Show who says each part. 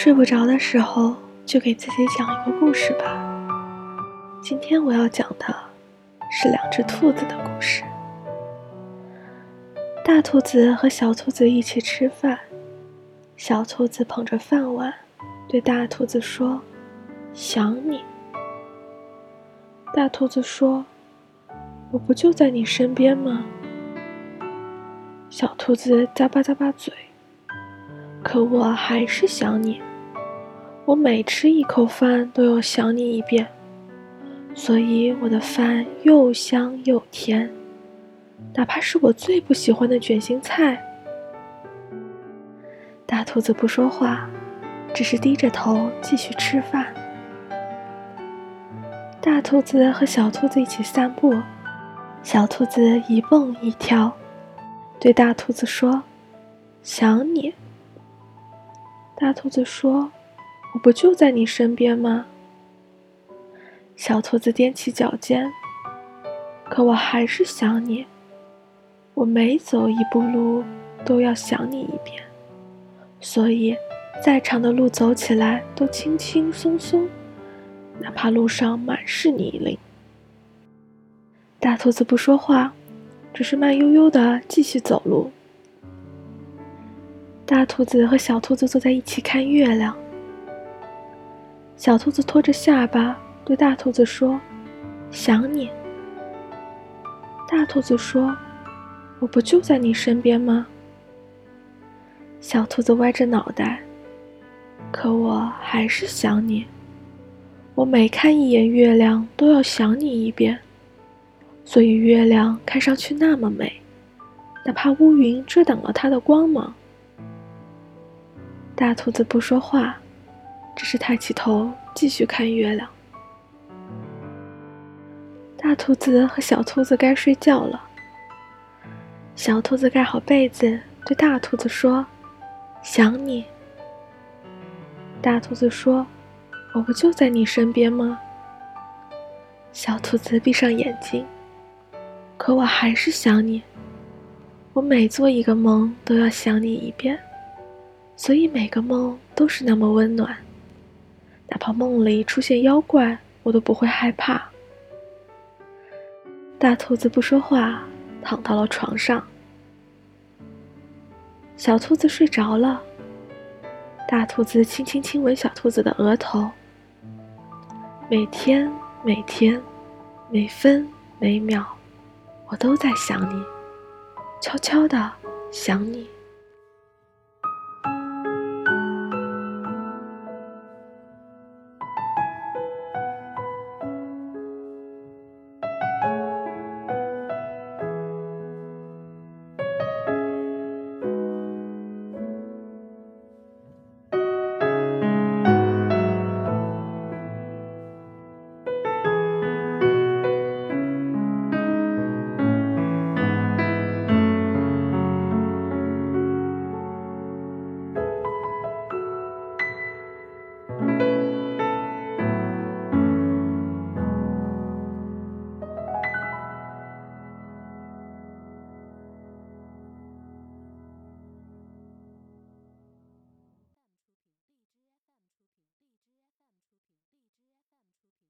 Speaker 1: 睡不着的时候，就给自己讲一个故事吧。今天我要讲的是两只兔子的故事。大兔子和小兔子一起吃饭，小兔子捧着饭碗，对大兔子说：“想你。”大兔子说：“我不就在你身边吗？”小兔子咂巴咂巴嘴。可我还是想你，我每吃一口饭都要想你一遍，所以我的饭又香又甜，哪怕是我最不喜欢的卷心菜。大兔子不说话，只是低着头继续吃饭。大兔子和小兔子一起散步，小兔子一蹦一跳，对大兔子说：“想你。”大兔子说：“我不就在你身边吗？”小兔子踮起脚尖，可我还是想你。我每走一步路都要想你一遍，所以再长的路走起来都轻轻松松，哪怕路上满是泥泞。大兔子不说话，只是慢悠悠的继续走路。大兔子和小兔子坐在一起看月亮。小兔子托着下巴对大兔子说：“想你。”大兔子说：“我不就在你身边吗？”小兔子歪着脑袋：“可我还是想你。我每看一眼月亮都要想你一遍，所以月亮看上去那么美，哪怕乌云遮挡了它的光芒。”大兔子不说话，只是抬起头继续看月亮。大兔子和小兔子该睡觉了。小兔子盖好被子，对大兔子说：“想你。”大兔子说：“我不就在你身边吗？”小兔子闭上眼睛，可我还是想你。我每做一个梦都要想你一遍。所以每个梦都是那么温暖，哪怕梦里出现妖怪，我都不会害怕。大兔子不说话，躺到了床上。小兔子睡着了，大兔子轻轻亲吻小兔子的额头。每天，每天，每分每秒，我都在想你，悄悄的想你。